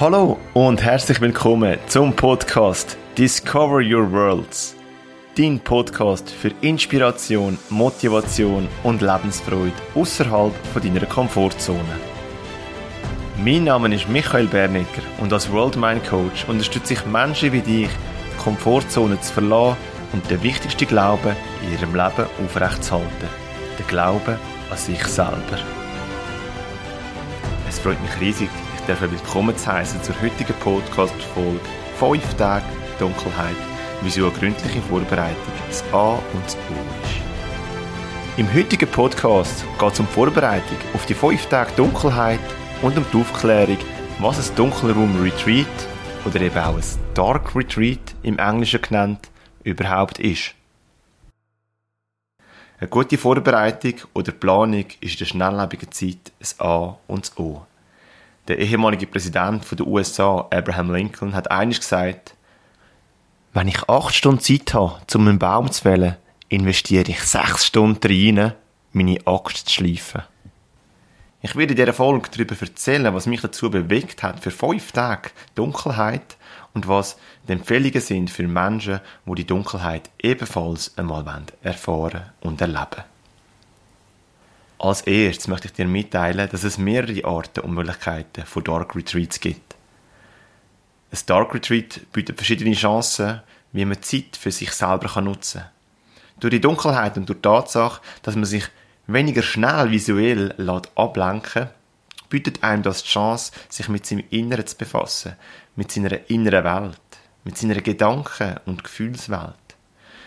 Hallo und herzlich willkommen zum Podcast Discover Your Worlds. Dein Podcast für Inspiration, Motivation und Lebensfreude außerhalb deiner Komfortzone. Mein Name ist Michael Bernecker und als World Mind Coach unterstütze ich Menschen wie dich, die Komfortzone zu verlassen und den wichtigsten Glauben in ihrem Leben aufrechtzuerhalten. Den Glauben an sich selber. Es freut mich riesig, willkommen zu heißen zur heutigen Podcast-Folge 5 Tage Dunkelheit, wie so eine gründliche Vorbereitung das A und das U ist. Im heutigen Podcast geht es um die Vorbereitung auf die 5 Tage Dunkelheit und um die Aufklärung, was ein Dunkelraum Retreat oder eben auch ein Dark Retreat im Englischen genannt überhaupt ist. Eine gute Vorbereitung oder Planung ist in der schnelllebigen Zeit das A und das O. Der ehemalige Präsident der USA, Abraham Lincoln, hat eines gesagt, wenn ich acht Stunden Zeit habe, um einen Baum zu fällen, investiere ich sechs Stunden rein, meine Axt zu schleifen. Ich werde in dieser Folge darüber erzählen, was mich dazu bewegt hat, für fünf Tage Dunkelheit und was die Empfehlungen sind für Menschen, die die Dunkelheit ebenfalls einmal erfahren und erleben als erstes möchte ich dir mitteilen, dass es mehrere Arten und Möglichkeiten von Dark Retreats gibt. Ein Dark Retreat bietet verschiedene Chancen, wie man Zeit für sich selber nutzen kann. Durch die Dunkelheit und durch die Tatsache, dass man sich weniger schnell visuell lässt ablenken bietet einem das die Chance, sich mit seinem Inneren zu befassen, mit seiner inneren Welt, mit seiner Gedanken- und Gefühlswelt.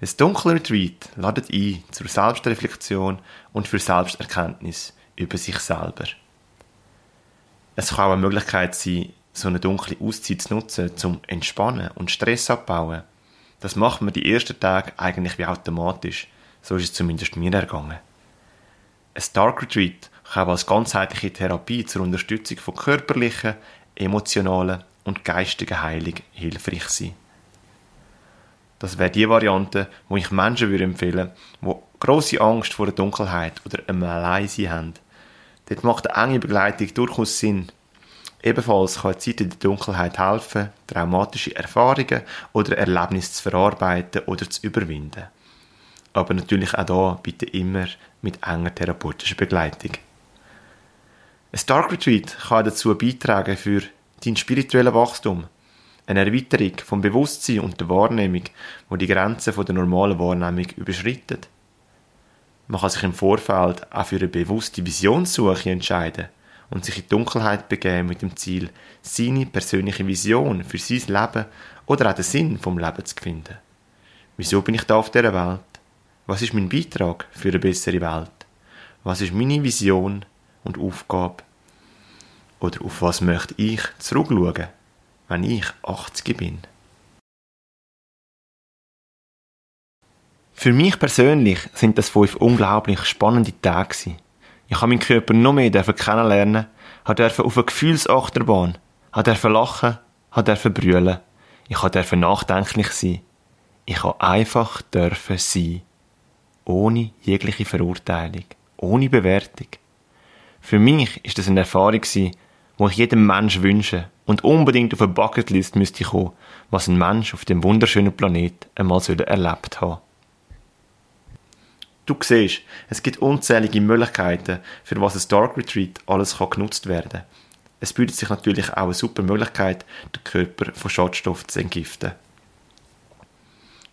Ein dunkler Retreat ladet ein zur Selbstreflexion und für Selbsterkenntnis über sich selber. Es kann auch eine Möglichkeit sein, so eine dunkle Auszeit zu nutzen, zum Entspannen und Stress abbauen. Das macht man die ersten Tage eigentlich wie automatisch. So ist es zumindest mir ergangen. Ein Dark Retreat kann auch als ganzheitliche Therapie zur Unterstützung von körperlichen, emotionalen und geistigen Heilung hilfreich sein. Das wäre die Variante, wo ich Menschen würde empfehlen würde, die grosse Angst vor der Dunkelheit oder einem Alleinsein haben. Dort macht eine enge Begleitung durchaus Sinn. Ebenfalls kann Zeit in der Dunkelheit helfen, traumatische Erfahrungen oder Erlebnisse zu verarbeiten oder zu überwinden. Aber natürlich auch da bitte immer mit enger therapeutischer Begleitung. Ein Dark Retreat kann dazu beitragen für dein spirituelles Wachstum, eine Erweiterung vom Bewusstsein und der Wahrnehmung, wo die Grenzen der normalen Wahrnehmung überschreitet. Man kann sich im Vorfeld auch für eine bewusste Visionssuche entscheiden und sich in die Dunkelheit begeben mit dem Ziel, seine persönliche Vision für sein Leben oder auch den Sinn vom Leben zu finden. Wieso bin ich da auf dieser Welt? Was ist mein Beitrag für eine bessere Welt? Was ist meine Vision und Aufgabe? Oder auf was möchte ich zurückschauen? Wenn ich 80 bin. Für mich persönlich sind das fünf unglaublich spannende Tage Ich habe meinen Körper noch mehr kennenlernen, durfte auf eine Gefühlsachterbahn, durfte lachen, durfte brüllen, ich durfte nachdenklich sein. Ich habe einfach dürfen sein. Ohne jegliche Verurteilung, ohne Bewertung. Für mich ist das eine Erfahrung ich jedem Mensch wünsche und unbedingt auf eine Bucketlist müsste kommen, was ein Mensch auf dem wunderschönen Planet einmal erlebt haben Du siehst, es gibt unzählige Möglichkeiten, für was ein Dark Retreat alles kann genutzt werden Es bietet sich natürlich auch eine super Möglichkeit, den Körper von Schadstoffen zu entgiften.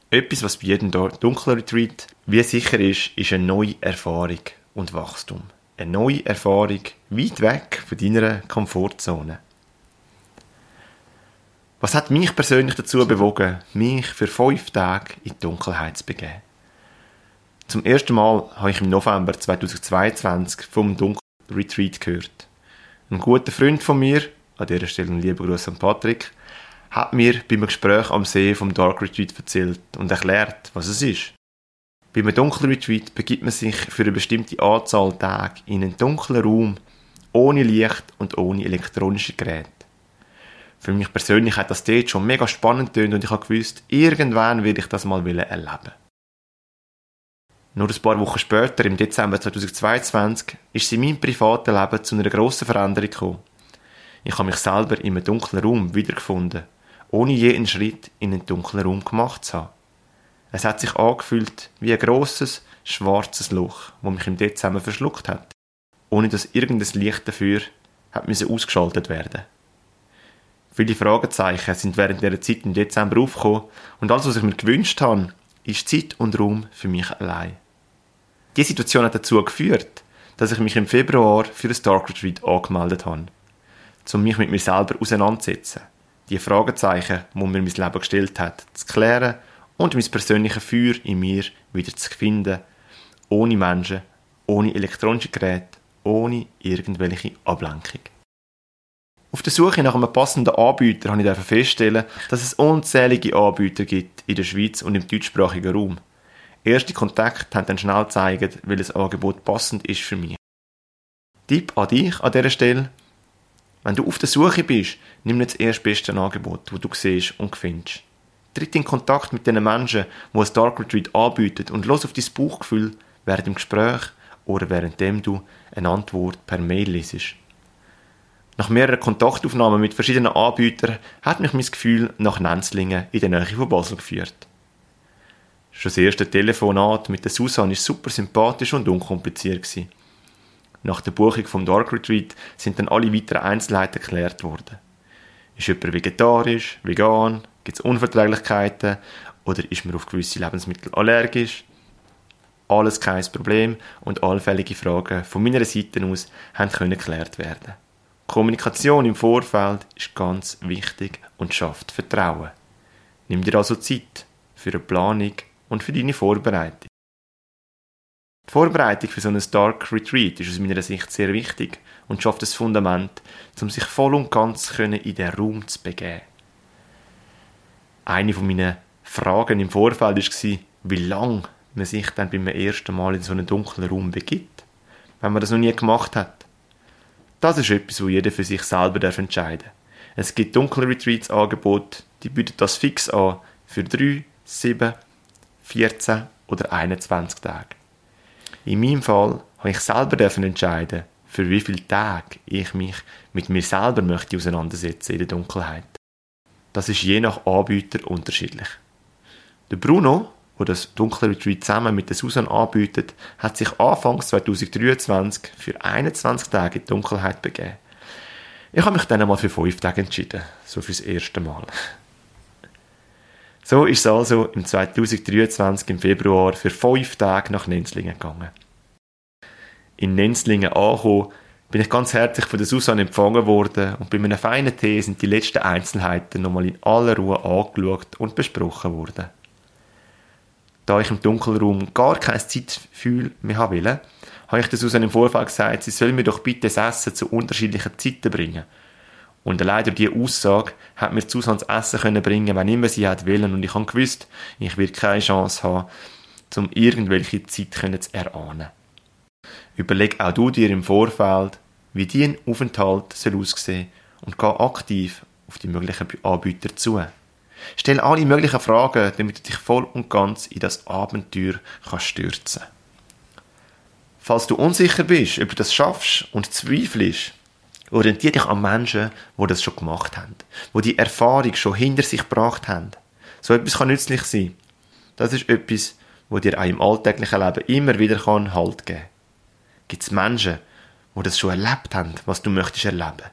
Etwas, was bei jedem dunklen Retreat wie sicher ist, ist eine neue Erfahrung und Wachstum. Eine neue Erfahrung weit weg von deiner Komfortzone. Was hat mich persönlich dazu bewogen, mich für fünf Tage in die Dunkelheit zu begeben? Zum ersten Mal habe ich im November 2022 vom Dunkel Retreat gehört. Ein guter Freund von mir, an dieser Stelle ein lieber Gruß an Patrick, hat mir beim Gespräch am See vom Dark Retreat erzählt und erklärt, was es ist. Beim Dunkel Retreat begibt man sich für eine bestimmte Anzahl Tage in einen dunklen Raum, ohne Licht und ohne elektronische Geräte für mich persönlich hat das dort schon mega spannend tönt und ich habe gewusst, irgendwann werde ich das mal erleben. Nur ein paar Wochen später, im Dezember 2022, ist es in meinem privaten Leben zu einer grossen Veränderung gekommen. Ich habe mich selber in einem dunklen Raum wiedergefunden, ohne je einen Schritt in einen dunklen Raum gemacht zu haben. Es hat sich angefühlt wie ein grosses, schwarzes Loch, das mich im Dezember verschluckt hat, ohne dass irgendein Licht dafür hat ausgeschaltet werden. Viele Fragezeichen sind während dieser Zeit im Dezember aufgekommen und alles, was ich mir gewünscht habe, ist Zeit und Raum für mich allein. Die Situation hat dazu geführt, dass ich mich im Februar für ein Dark Retreat angemeldet habe, um mich mit mir selber auseinanderzusetzen, die Fragezeichen, die mir mein Leben gestellt hat, zu klären und mein persönliches Feuer in mir wieder zu finden, ohne Menschen, ohne elektronische Geräte, ohne irgendwelche Ablenkung. Auf der Suche nach einem passenden Anbieter habe ich feststellen, dass es unzählige Anbieter gibt in der Schweiz und im deutschsprachigen Raum. Erste Kontakte haben dann schnell gezeigt, welches Angebot passend ist für mich. Tipp an dich an dieser Stelle. Wenn du auf der Suche bist, nimm nicht das erstbeste Angebot, das du siehst und findest. Tritt in Kontakt mit den Menschen, die ein Dark Retreat anbieten und los auf dein Bauchgefühl während dem Gespräch oder währenddem du eine Antwort per Mail lesest. Nach mehreren Kontaktaufnahmen mit verschiedenen Anbietern hat mich mein Gefühl nach Nenzlingen in der Nähe von Basel geführt. Schon das erste Telefonat mit der Susan war super sympathisch und unkompliziert. Nach der Buchung vom Dark Retreat sind dann alle weiteren Einzelheiten geklärt worden. Ist jemand vegetarisch, vegan, gibt es Unverträglichkeiten oder ist man auf gewisse Lebensmittel allergisch? Alles kein Problem und allfällige Fragen von meiner Seite aus können geklärt werden. Kommunikation im Vorfeld ist ganz wichtig und schafft Vertrauen. Nimm dir also Zeit für eine Planung und für deine Vorbereitung. Die Vorbereitung für so ein Dark Retreat ist aus meiner Sicht sehr wichtig und schafft das Fundament, um sich voll und ganz in den Raum zu begeben. Eine meiner Fragen im Vorfeld war, wie lange man sich dann beim ersten Mal in so einen dunklen Raum begibt, wenn man das noch nie gemacht hat. Das ist etwas, wo jeder für sich selber entscheiden darf. Es gibt dunkle Retreats-Angebote, die bieten das fix an für 3, 7, 14 oder 21 Tage. In meinem Fall habe ich selber entscheiden, für wie viele Tage ich mich mit mir selber möchte auseinandersetzen in der Dunkelheit. Das ist je nach Anbieter unterschiedlich. Der Bruno wo das dunkle Retreat zusammen mit der Susan anbietet, hat sich Anfang 2023 für 21 Tage in die Dunkelheit begeben. Ich habe mich dann einmal für fünf Tage entschieden, so fürs erste Mal. So ist es also im 2023 im Februar für fünf Tage nach Nenzlingen gegangen. In Nenzlingen angekommen, bin ich ganz herzlich von der Susan empfangen worden und bei einem feinen Tee sind die letzten Einzelheiten nochmal in aller Ruhe angeschaut und besprochen worden da ich im Dunkelraum gar kein Zeitgefühl mehr haben will, habe ich der Susan im Vorfall gesagt, sie soll mir doch bitte das Essen zu unterschiedlichen Zeiten bringen. Und leider diese Aussage hat mir Susan das Essen können bringen, wenn immer sie hat wollen. Und ich habe gewusst, ich werde keine Chance haben, um irgendwelche Zeit zu erahnen. Überleg auch du dir im Vorfeld, wie dein Aufenthalt soll aussehen und geh aktiv auf die möglichen Anbieter zu. Stell alle möglichen Fragen, damit du dich voll und ganz in das Abenteuer kannst stürzen Falls du unsicher bist, ob du das schaffst und zweifelst, orientiere dich an Menschen, die das schon gemacht haben, die die Erfahrung schon hinter sich gebracht haben. So etwas kann nützlich sein. Das ist etwas, wo dir auch im alltäglichen Leben immer wieder kann Halt geben. Gibt es Menschen, die das schon erlebt haben, was du möchtest erleben?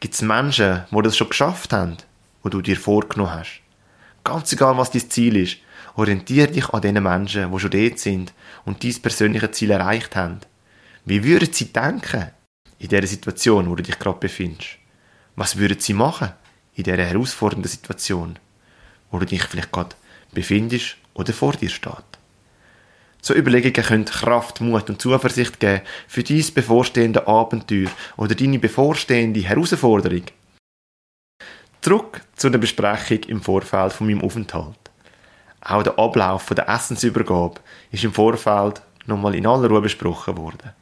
Gibt es Menschen, die das schon geschafft haben, wo du dir vorgenommen hast? Ganz egal, was dein Ziel ist, orientiere dich an den Menschen, die schon dort sind und dein persönliche Ziel erreicht haben. Wie würden sie denken in der Situation, wo du dich gerade befindest? Was würden sie machen in dieser herausfordernden Situation, wo du dich vielleicht gerade befindest oder vor dir steht? So Überlegungen können Kraft, Mut und Zuversicht geben für dein bevorstehende Abenteuer oder deine bevorstehende Herausforderung. Zurück zu der Besprechung im Vorfeld von meinem Aufenthalt. Auch der Ablauf der Essensübergabe ist im Vorfeld nochmal in aller Ruhe besprochen worden.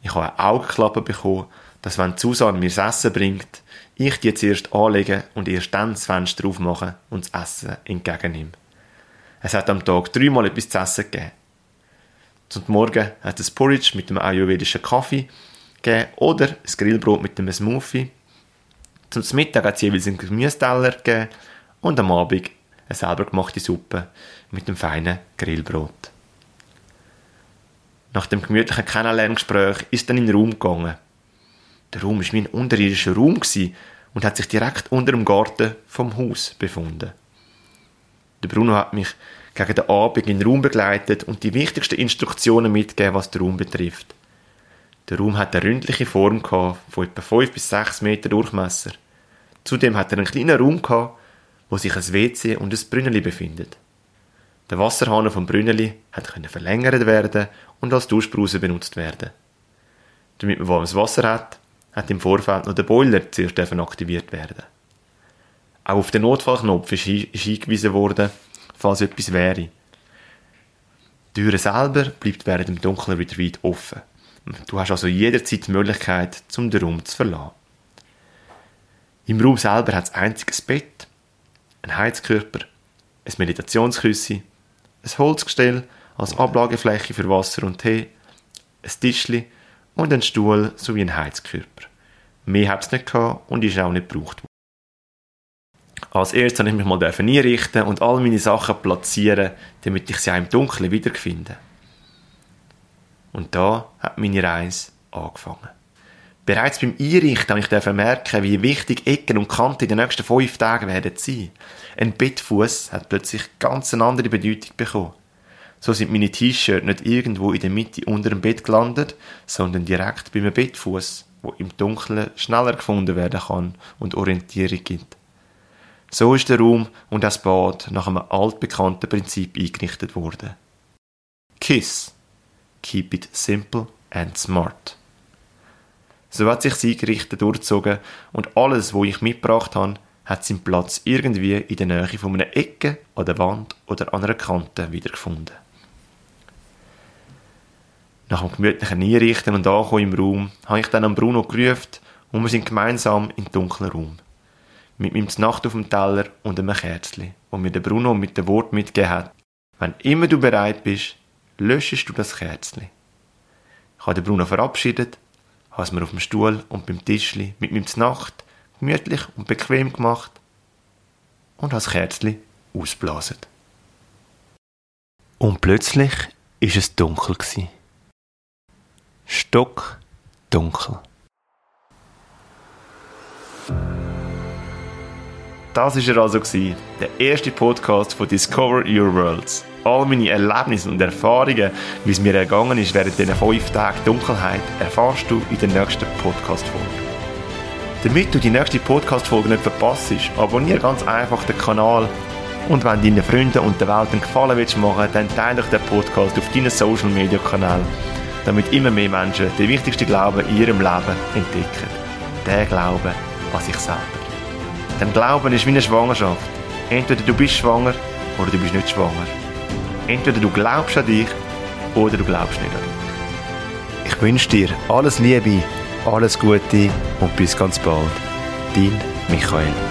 Ich habe eine Augenklappe bekommen, dass wenn Susanne mir das Essen bringt, ich die zuerst anlege und erst dann das Fenster aufmache und das Essen entgegennehme. Es hat am Tag dreimal etwas zu essen gegeben. Zum Morgen hat es Porridge mit dem ayurvedischen Kaffee gegeben oder das Grillbrot mit dem Smoothie Zum Mittag hat es jeweils einen Gemüseteller gegeben und am Abend eine selber gemachte Suppe mit einem feinen Grillbrot. Nach dem gemütlichen Kennenlerngespräch ist dann in den Raum gegangen. Der Raum war wie ein unterirdischer Raum und hat sich direkt unter dem Garten vom Haus befunden. Der Bruno hat mich gegen den Abend in den Raum begleitet und die wichtigsten Instruktionen mitgegeben, was den Raum betrifft. Der Raum hat eine ründliche Form von etwa 5 bis 6 Meter Durchmesser. Zudem hat er einen kleinen Raum gehabt, wo sich ein WC und ein Brünneli befindet. Der Wasserhahn vom Brünneli hat verlängert werden und als Duschbrause benutzt werden. Damit man warmes Wasser hat, hat im Vorfeld noch der Boiler zuerst aktiviert werden. Auch auf den Notfallknopf ist hingewiesen worden, falls etwas wäre. Die Tür selber bleibt während dem Dunkeln wieder weit offen. Du hast also jederzeit die Möglichkeit, zum den Raum zu verlassen. Im Raum selber hat es einziges Bett, ein Heizkörper, ein Meditationsküsse, ein Holzgestell als Ablagefläche für Wasser und Tee, ein Tischli und ein Stuhl sowie ein Heizkörper. Mehr hat es nicht gehabt und ist auch nicht gebraucht worden. Als erstes habe ich mich mal einrichten und all meine Sachen platzieren, damit ich sie auch im Dunkeln wiederfinde. Und da hat meine Reise angefangen. Bereits beim Einrichten habe ich merken, wie wichtig Ecken und Kanten in den nächsten fünf Tagen werden sein. Ein Bettfuß hat plötzlich ganz eine andere Bedeutung bekommen. So sind meine T-Shirts nicht irgendwo in der Mitte unter dem Bett gelandet, sondern direkt beim Bettfuß, wo im Dunkeln schneller gefunden werden kann und Orientierung gibt. So ist der Raum und das Bad nach einem altbekannten Prinzip eingerichtet worden. KISS Keep it simple and smart. So hat sich sie eingerichtet durchgezogen und alles, wo ich mitgebracht habe, hat seinen Platz irgendwie in der Nähe von einer Ecke, an der Wand oder an einer Kante wiedergefunden. Nach dem gemütlichen Einrichten und Ankommen im Raum habe ich dann an Bruno gerufen und wir sind gemeinsam in den dunklen Raum. Mit meinem Nacht auf dem Teller und einem Kerzchen, wo mir der Bruno mit dem Wort mitgegeben hat. Wenn immer du bereit bist, löschest du das Kerzchen. Ich habe den Bruno verabschiedet, habe es mir auf dem Stuhl und beim Tischli mit meinem Nacht gemütlich und bequem gemacht und habe das Kerzchen ausblasen. Und plötzlich ist es dunkel gewesen. Stock dunkel. Das war er also, der erste Podcast von Discover Your Worlds. All meine Erlebnisse und Erfahrungen, wie es mir ergangen ist während dieser fünf Tage Dunkelheit, erfährst du in der nächsten Podcast-Folge. Damit du die nächste Podcast-Folge nicht verpasst, abonniere ganz einfach den Kanal und wenn deinen Freunden und der Welt einen Gefallen willst machen, dann teile doch den Podcast auf deinen Social-Media-Kanälen, damit immer mehr Menschen den wichtigsten Glauben in ihrem Leben entdecken. Der Glaube an sich selber. Denn Glauben ist wie eine Schwangerschaft. Entweder du bist schwanger oder du bist nicht schwanger. Entweder du glaubst an dich oder du glaubst nicht an dich. Ich wünsche dir alles Liebe, alles Gute und bis ganz bald. Dein Michael.